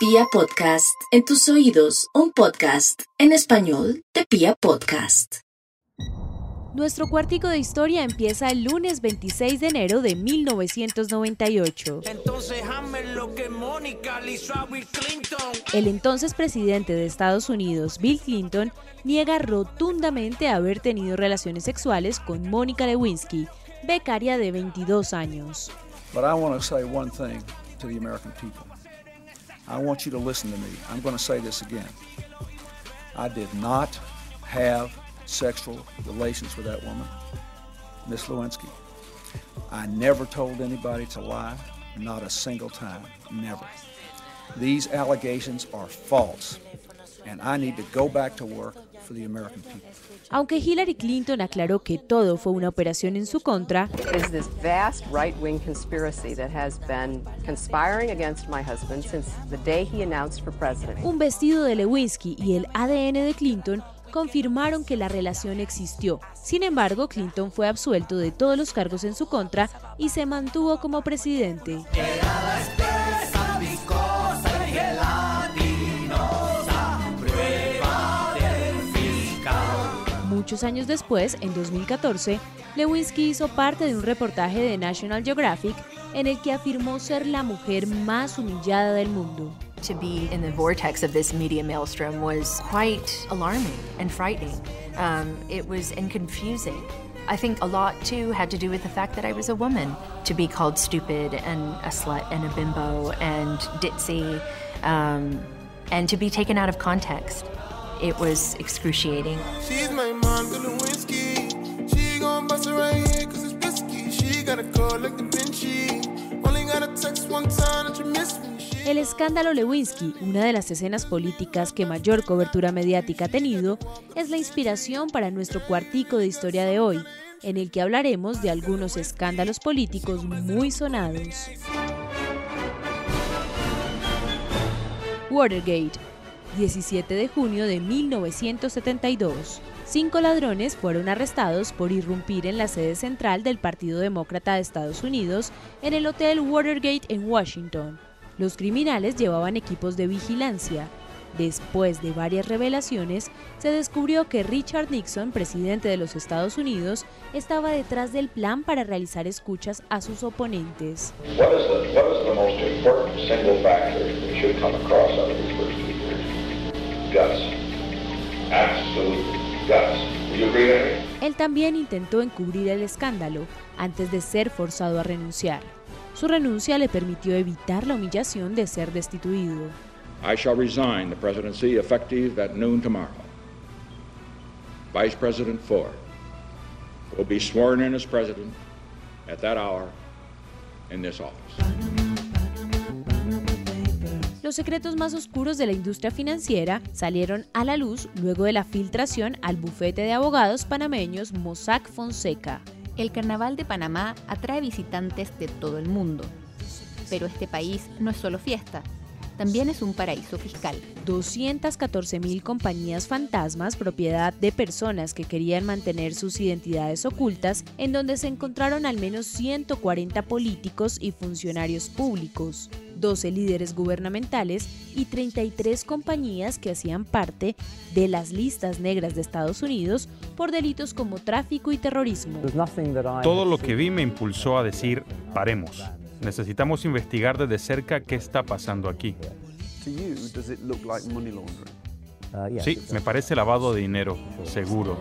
Pia Podcast, en tus oídos, un podcast en español de Pia Podcast. Nuestro cuartico de historia empieza el lunes 26 de enero de 1998. El entonces presidente de Estados Unidos, Bill Clinton, niega rotundamente haber tenido relaciones sexuales con Mónica Lewinsky, becaria de 22 años. But I want to say one thing to the American people. I want you to listen to me. I'm going to say this again. I did not have sexual relations with that woman, Miss Lewinsky. I never told anybody to lie, not a single time, never. These allegations are false, and I need to go back to work for the American people. Aunque Hillary Clinton aclaró que todo fue una operación en su contra, is this vast right-wing conspiracy that has been conspiring against my husband since the day he announced for president. un vestido de Lewinsky y el ADN de Clinton confirmaron que la relación existió. Sin embargo, Clinton fue absuelto de todos los cargos en su contra y se mantuvo como presidente. Muchos años después, en 2014, Lewinsky hizo parte de un reportaje de National Geographic en el que afirmó ser la mujer más humillada del mundo. To be in the vortex of this media maelstrom was quite alarming and frightening. Um, it was and confusing. I think a lot too had to do with the fact that I was a woman. To be called stupid and a slut and a bimbo and ditzy, um, and to be taken out of context. It was excruciating. She's my Monica Lewinsky. She gon' bust it right here cause it's risky. She got a call like Da Vinci. Only got a text one time that you missed me. She El escándalo Lewinsky, una de las escenas políticas que mayor cobertura mediática ha tenido, es la inspiración para nuestro cuartico de historia de hoy, en el que hablaremos de algunos escándalos políticos muy sonados. Watergate, 17 de junio de 1972. Cinco ladrones fueron arrestados por irrumpir en la sede central del Partido Demócrata de Estados Unidos en el Hotel Watergate en Washington. Los criminales llevaban equipos de vigilancia. Después de varias revelaciones, se descubrió que Richard Nixon, presidente de los Estados Unidos, estaba detrás del plan para realizar escuchas a sus oponentes. What is the Guts. Absolutely. Guts. You agree, Henry? Él también intentó encubrir el escándalo antes de ser forzado a renunciar. Su renuncia le permitió evitar la humillación de ser destituido. I shall resign the presidency effective at noon tomorrow. Vice President Ford will be sworn in as president at that hour in this office. Los secretos más oscuros de la industria financiera salieron a la luz luego de la filtración al bufete de abogados panameños Mossack Fonseca. El Carnaval de Panamá atrae visitantes de todo el mundo. Pero este país no es solo fiesta, también es un paraíso fiscal. 214.000 compañías fantasmas, propiedad de personas que querían mantener sus identidades ocultas, en donde se encontraron al menos 140 políticos y funcionarios públicos, 12 líderes gubernamentales y 33 compañías que hacían parte de las listas negras de Estados Unidos por delitos como tráfico y terrorismo. Todo lo que vi me impulsó a decir, paremos. Necesitamos investigar desde cerca qué está pasando aquí. Sí, me parece lavado de dinero, seguro.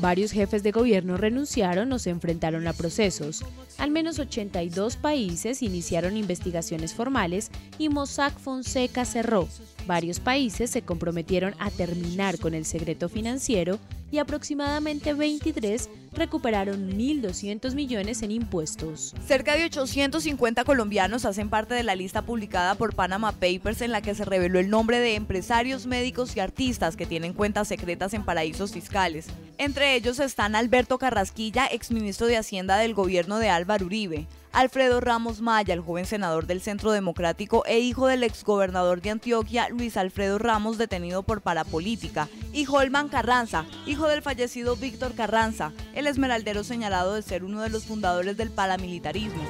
Varios jefes de gobierno renunciaron o se enfrentaron a procesos. Al menos 82 países iniciaron investigaciones formales y Mossack Fonseca cerró. Varios países se comprometieron a terminar con el secreto financiero y aproximadamente 23 recuperaron 1.200 millones en impuestos. Cerca de 850 colombianos hacen parte de la lista publicada por Panama Papers en la que se reveló el nombre de empresarios, médicos y artistas que tienen cuentas secretas en paraísos fiscales. Entre ellos están Alberto Carrasquilla, exministro de Hacienda del gobierno de Álvaro Uribe, Alfredo Ramos Maya, el joven senador del Centro Democrático e hijo del exgobernador de Antioquia, Luis Alfredo Ramos, detenido por parapolítica, y Holman Carranza, hijo del fallecido Víctor Carranza, el esmeraldero señalado de ser uno de los fundadores del paramilitarismo.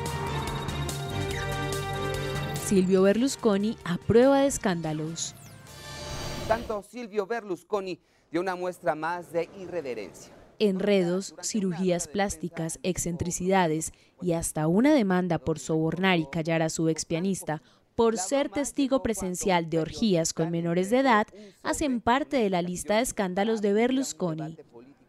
Silvio Berlusconi a prueba de escándalos. Tanto Silvio Berlusconi dio una muestra más de irreverencia. Enredos, cirugías plásticas, excentricidades y hasta una demanda por sobornar y callar a su expianista por ser testigo presencial de orgías con menores de edad hacen parte de la lista de escándalos de Berlusconi.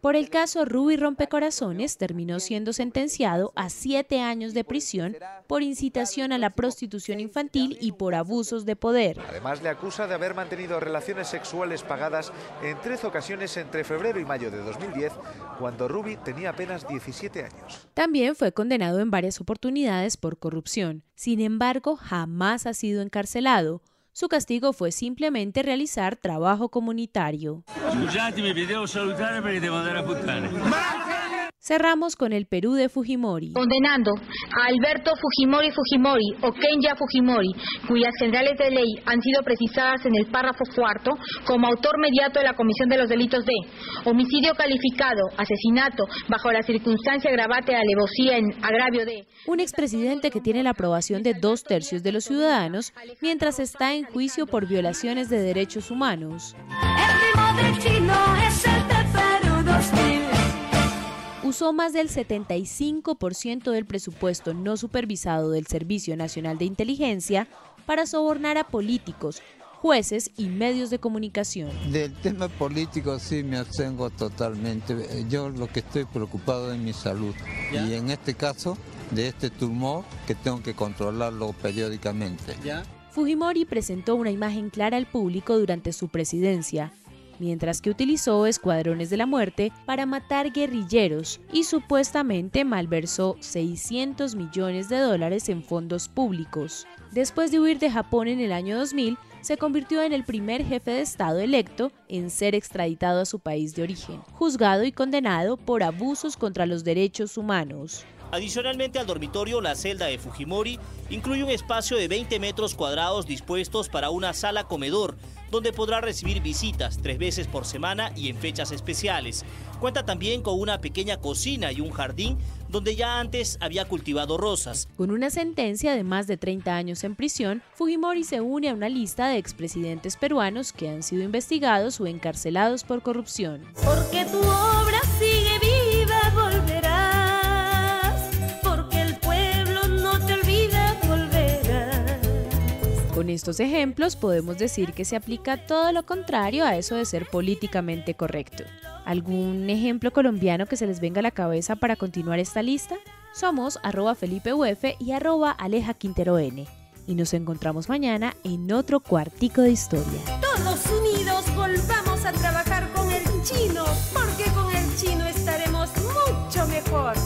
Por el caso Ruby Rompecorazones terminó siendo sentenciado a siete años de prisión por incitación a la prostitución infantil y por abusos de poder. Además le acusa de haber mantenido relaciones sexuales pagadas en tres ocasiones entre febrero y mayo de 2010, cuando Ruby tenía apenas 17 años. También fue condenado en varias oportunidades por corrupción. Sin embargo, jamás ha sido encarcelado. Su castigo fue simplemente realizar trabajo comunitario. Cerramos con el Perú de Fujimori. Condenando a Alberto Fujimori Fujimori o Kenya Fujimori, cuyas generales de ley han sido precisadas en el párrafo cuarto como autor mediato de la comisión de los delitos de homicidio calificado, asesinato bajo la circunstancia agravante de alevosía en agravio de... Un expresidente que tiene la aprobación de dos tercios de los ciudadanos mientras está en juicio por violaciones de derechos humanos. Usó más del 75% del presupuesto no supervisado del Servicio Nacional de Inteligencia para sobornar a políticos, jueces y medios de comunicación. Del tema político sí me abstengo totalmente. Yo lo que estoy preocupado es mi salud. Y en este caso, de este tumor, que tengo que controlarlo periódicamente. Fujimori presentó una imagen clara al público durante su presidencia mientras que utilizó escuadrones de la muerte para matar guerrilleros y supuestamente malversó 600 millones de dólares en fondos públicos. Después de huir de Japón en el año 2000, se convirtió en el primer jefe de Estado electo en ser extraditado a su país de origen, juzgado y condenado por abusos contra los derechos humanos. Adicionalmente al dormitorio, la celda de Fujimori incluye un espacio de 20 metros cuadrados dispuestos para una sala comedor, donde podrá recibir visitas tres veces por semana y en fechas especiales. Cuenta también con una pequeña cocina y un jardín donde ya antes había cultivado rosas. Con una sentencia de más de 30 años en prisión, Fujimori se une a una lista de expresidentes peruanos que han sido investigados o encarcelados por corrupción. Porque tu Con estos ejemplos podemos decir que se aplica todo lo contrario a eso de ser políticamente correcto. ¿Algún ejemplo colombiano que se les venga a la cabeza para continuar esta lista? Somos arroba Felipe Uf y arroba Aleja Quintero N. Y nos encontramos mañana en otro cuartico de historia. Todos unidos volvamos a trabajar con el chino, porque con el chino estaremos mucho mejor.